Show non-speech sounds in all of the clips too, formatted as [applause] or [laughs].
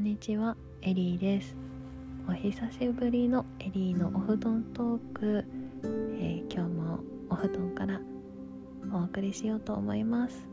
んにちはエリーです。お久しぶりのエリーのお布団トーク、えー、今日もお布団からお送りしようと思います。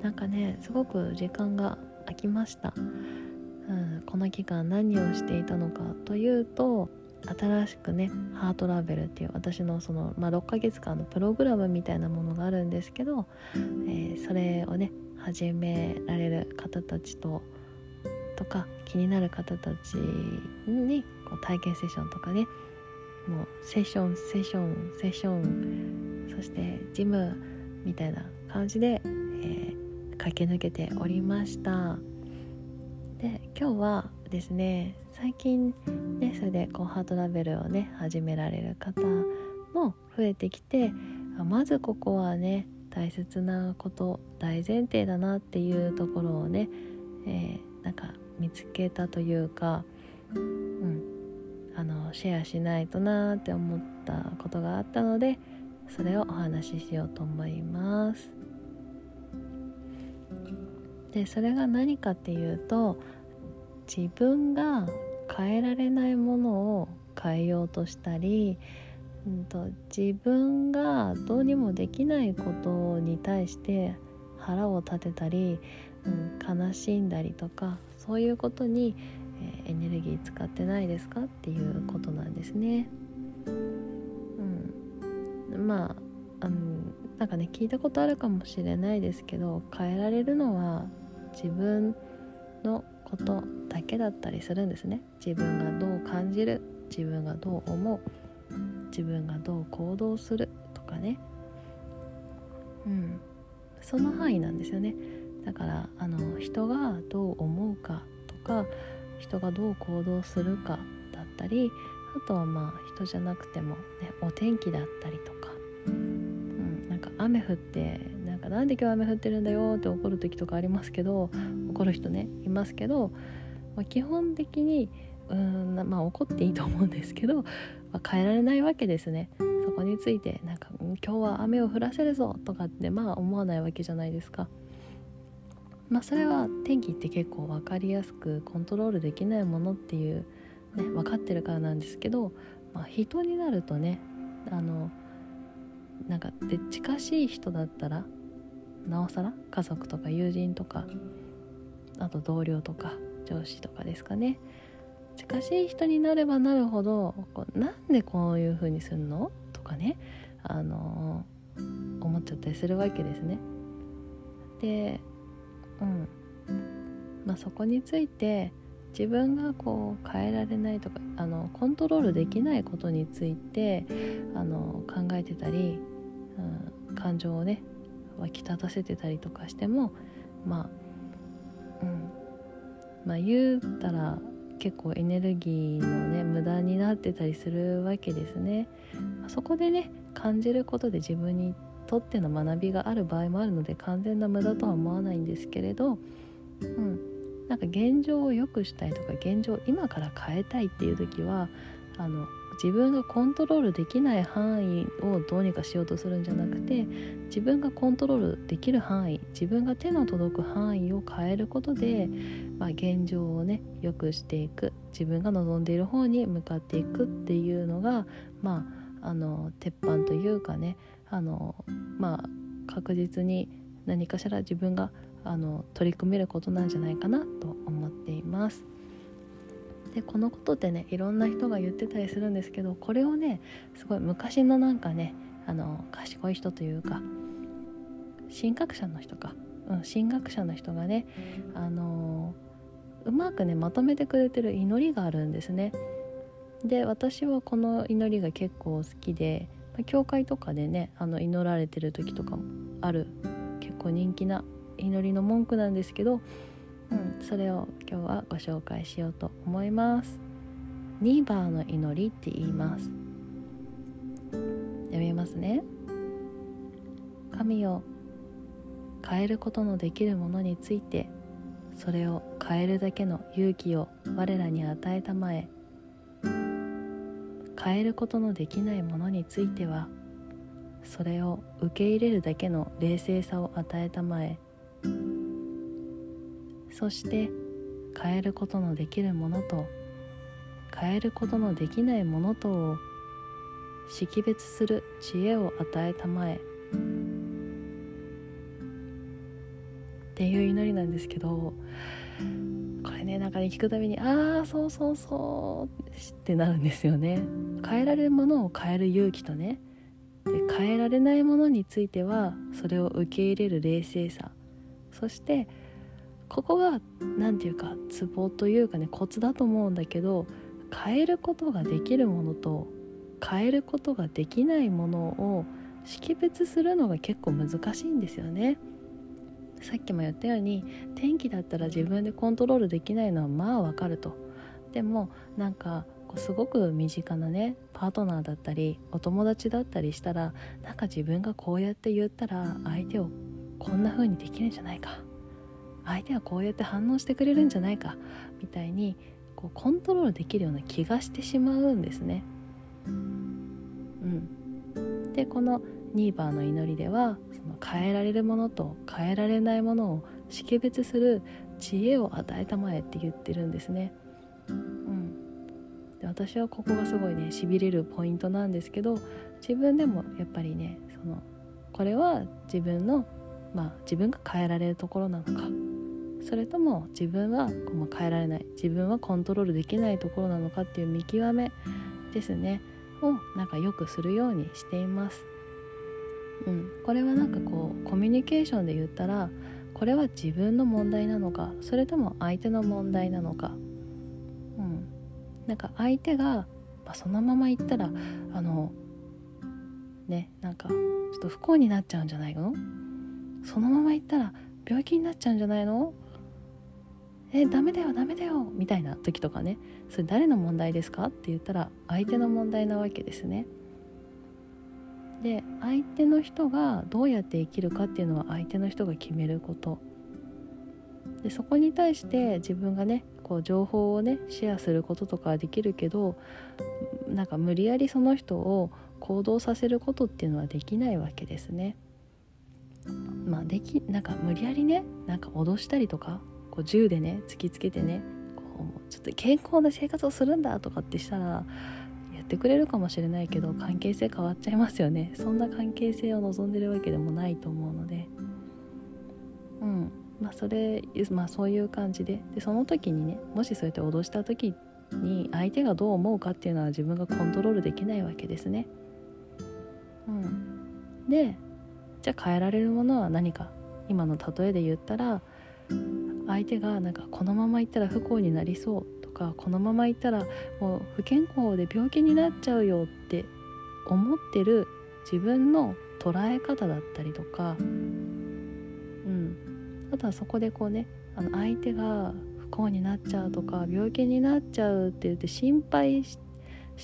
なんかねすごく時間が空きました、うん、この期間何をしていたのかというと新しくねハートラベルっていう私のその、まあ、6ヶ月間のプログラムみたいなものがあるんですけど、えー、それをね始められる方たちととか気になる方たちにこう体験セッションとかねもうセッションセッションセッションそしてジムみたいな感じで、えー、駆け抜けておりました。で今日はですね最近ねそれでこうハートラベルをね始められる方も増えてきてまずここはね大切なこと大前提だなっていうところをね、えー、なんか見つけたというか、うん、あのシェアしないとなって思ったことがあったのでそれをお話ししようと思います。でそれが何かっていうと自分が変えられないものを変えようとしたりうんと、自分がどうにもできないことに対して腹を立てたり、うん、悲しんだりとかそういうことに、えー、エネルギー使ってないですかっていうことなんですね。うん、まあ、うん、なんかね聞いたことあるかもしれないですけど変えられるのは自分のことだけだったりするんですね。自分がどう感じる自分がどう思う自分がどう行動するとかね。うん。その範囲なんですよね。だからあの人がどう思うかとか人がどう行動するかだったりあとはまあ人じゃなくても、ね、お天気だったりとか、うん、なんか雨降ってなんかなんで今日雨降ってるんだよって怒る時とかありますけど怒る人ねいますけど、まあ、基本的にうんまあ怒っていいと思うんですけど [laughs] まあ、変えられないわけですね。そこについてなんか今日は雨を降らせるぞとかってまあ思わないわけじゃないですか。まあそれは天気って結構分かりやすくコントロールできないものっていうね分かってるからなんですけど、まあ、人になるとねあのなんかで近しい人だったらなおさら家族とか友人とかあと同僚とか上司とかですかね。近しい人になればなるほどこうなんでこういう風にすんの？とかねあのー、思っちゃったりするわけですね。でうん。まあそこについて自分がこう変えられないとかあのコントロールできないことについてあの考えてたり、うん、感情をね湧き立たせてたりとかしてもまあうん。まあ言うたら結構エネルギーのね無駄になってたりするわけですね。そこでね感じることで自分にとっての学びがある場合もあるので完全な無駄とは思わないんですけれど、うん、なんか現状を良くしたいとか現状を今から変えたいっていう時はあの自分がコントロールできない範囲をどうにかしようとするんじゃなくて自分がコントロールできる範囲自分が手の届く範囲を変えることで、まあ、現状をね良くしていく自分が望んでいる方に向かっていくっていうのがまああの鉄板というかねあのまあ確実に何かしら自分があの取り組めることなんじゃないかなと思っています。でこのことってねいろんな人が言ってたりするんですけどこれをねすごい昔のなんかねあの賢い人というか神学者の人か、うん、神学者の人がねあのうまくねまとめてくれてる祈りがあるんですね。で私はこの祈りが結構好きで、教会とかでねあの祈られてる時とかもある結構人気な祈りの文句なんですけどうん、それを今日はご紹介しようと思います。ニーバーの祈りって言います。読みますね。神を変えることのできるものについてそれを変えるだけの勇気を我らに与えたまえ。変えることのできないものについてはそれを受け入れるだけの冷静さを与えたまえ。そして変えることのできるものと変えることのできないものとを識別する知恵を与えたまえ。っていう祈りなんですけどこれねなんかね聞くたびに「ああそうそうそう」ってなるんですよね。変えられるものを変える勇気とねで変えられないものについてはそれを受け入れる冷静さ。そしてここが何て言うかツボというかねコツだと思うんだけど変えることができるものと変えることができないものを識別するのが結構難しいんですよね。さっきも言ったように天気だったら自分でコントロールできないのはまあわかると。でもなんかこうすごく身近なねパートナーだったりお友達だったりしたらなんか自分がこうやって言ったら相手をこんな風にできるんじゃないか相手はこうやって反応してくれるんじゃないかみたいにこうコントロールできるような気がしてしまうんですね。うん、でこのニーバーの祈りではその変えられるものと変えられないものを識別する知恵を与えたまえって言ってるんですね。うん、で私はここがすごいねしびれるポイントなんですけど自分でもやっぱりねそのこれは自分のまあ自分が変えられるところなのかそれとも自分はもう変えられない自分はコントロールできないところなのかっていう見極めですね。をなんかよくするようにしています。うん、これはなんかこうコミュニケーションで言ったらこれは自分の問題なのかそれとも相手の問題なのか、うん、なんか相手が、まあ、そのまま言ったらあのねなんかちょっと不幸になっちゃうんじゃないの？そのまま言ったら病気になっちゃうんじゃないの？えダメだよダメだよ。みたいな時とかね。それ誰の問題ですか？って言ったら相手の問題なわけですね。で相手の人がどうやって生きるかっていうのは相手の人が決めること。でそこに対して自分がねこう情報をねシェアすることとかはできるけどなんか無理やりその人を行動させることっていうのはできないわけですね。まあできなんか無理やりねなんか脅したりとかこう銃でね突きつけてねこうちょっと健康な生活をするんだとかってしたらやってくれるかもしれないけど関係性変わっちゃいますよね。そんな関係性を望んでるわけでもないと思うので。うん。まあそれまあそういう感じで。でその時にねもしそうやって脅した時に相手がどう思うかっていうのは自分がコントロールできないわけですね。うん、でじゃあ変えられるものは何か？今の例えで言ったら相手がなんかこのままいったら不幸になりそうとかこのままいったらもう不健康で病気になっちゃうよって思ってる自分の捉え方だったりとか、うん、あとはそこでこうねあの相手が不幸になっちゃうとか病気になっちゃうって言って心配し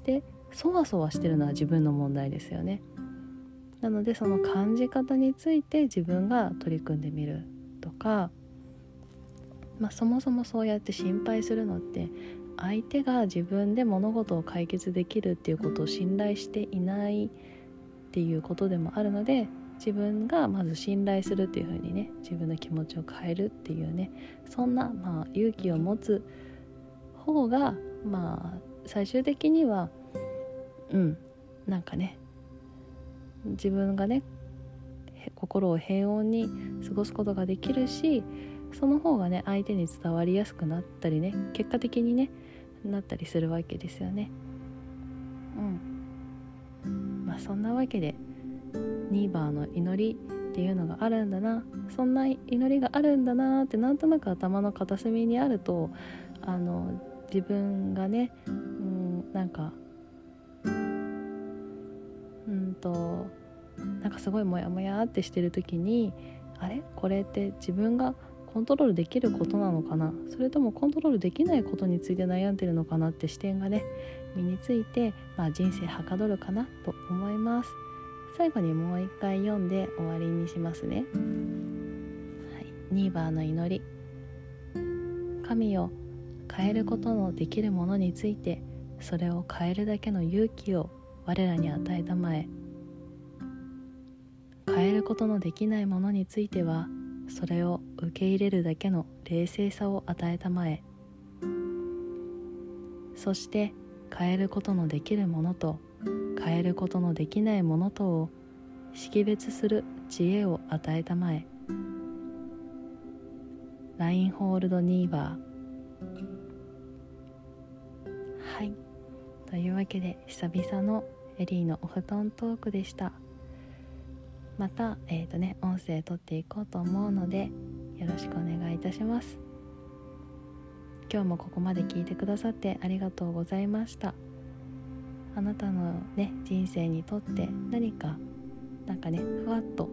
てそわそわしてるのは自分の問題ですよね。なのでその感じ方について自分が取り組んでみるとか、まあ、そもそもそうやって心配するのって相手が自分で物事を解決できるっていうことを信頼していないっていうことでもあるので自分がまず信頼するっていう風にね自分の気持ちを変えるっていうねそんな、まあ、勇気を持つ方がまあ最終的にはうんなんかね自分がね心を平穏に過ごすことができるしその方がね相手に伝わりやすくなったりね結果的にねなったりするわけですよね。うん。まあそんなわけでニーバーの祈りっていうのがあるんだな。そんな祈りがあるんだなってなんとなく頭の片隅にあるとあの自分がね、うん、なんかうんとなんかすごいモヤモヤってしてる時にあれ？これって自分がコントロールできることなのかな？それともコントロールできないことについて悩んでるのかなって視点がね身について、まあ、人生はかどるかなと思います。最後にもう一回読んで終わりにしますね、はい、ニーバーの祈り。神を変えることのできるものについてそれを変えるだけの勇気を我らに与えたまえ。変えることのできないものについてはそれを受け入れるだけの冷静さを与えたまえ。そして変えることのできるものと変えることのできないものとを識別する知恵を与えたまえ。ラインホールドニーバー。はい。というわけで久々のエリーのお布団トークでした。またえ、ー、とね音声撮っていこうと思うのでよろしくお願いいたします。今日もここまで聞いてくださってありがとうございました。あなたのね人生にとって何かなんかねふわっと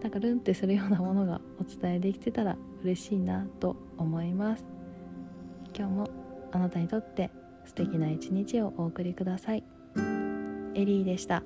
なんかルンってするようなものがお伝えできてたら嬉しいなと思います。今日もあなたにとって素敵な一日をお送りください。エリーでした。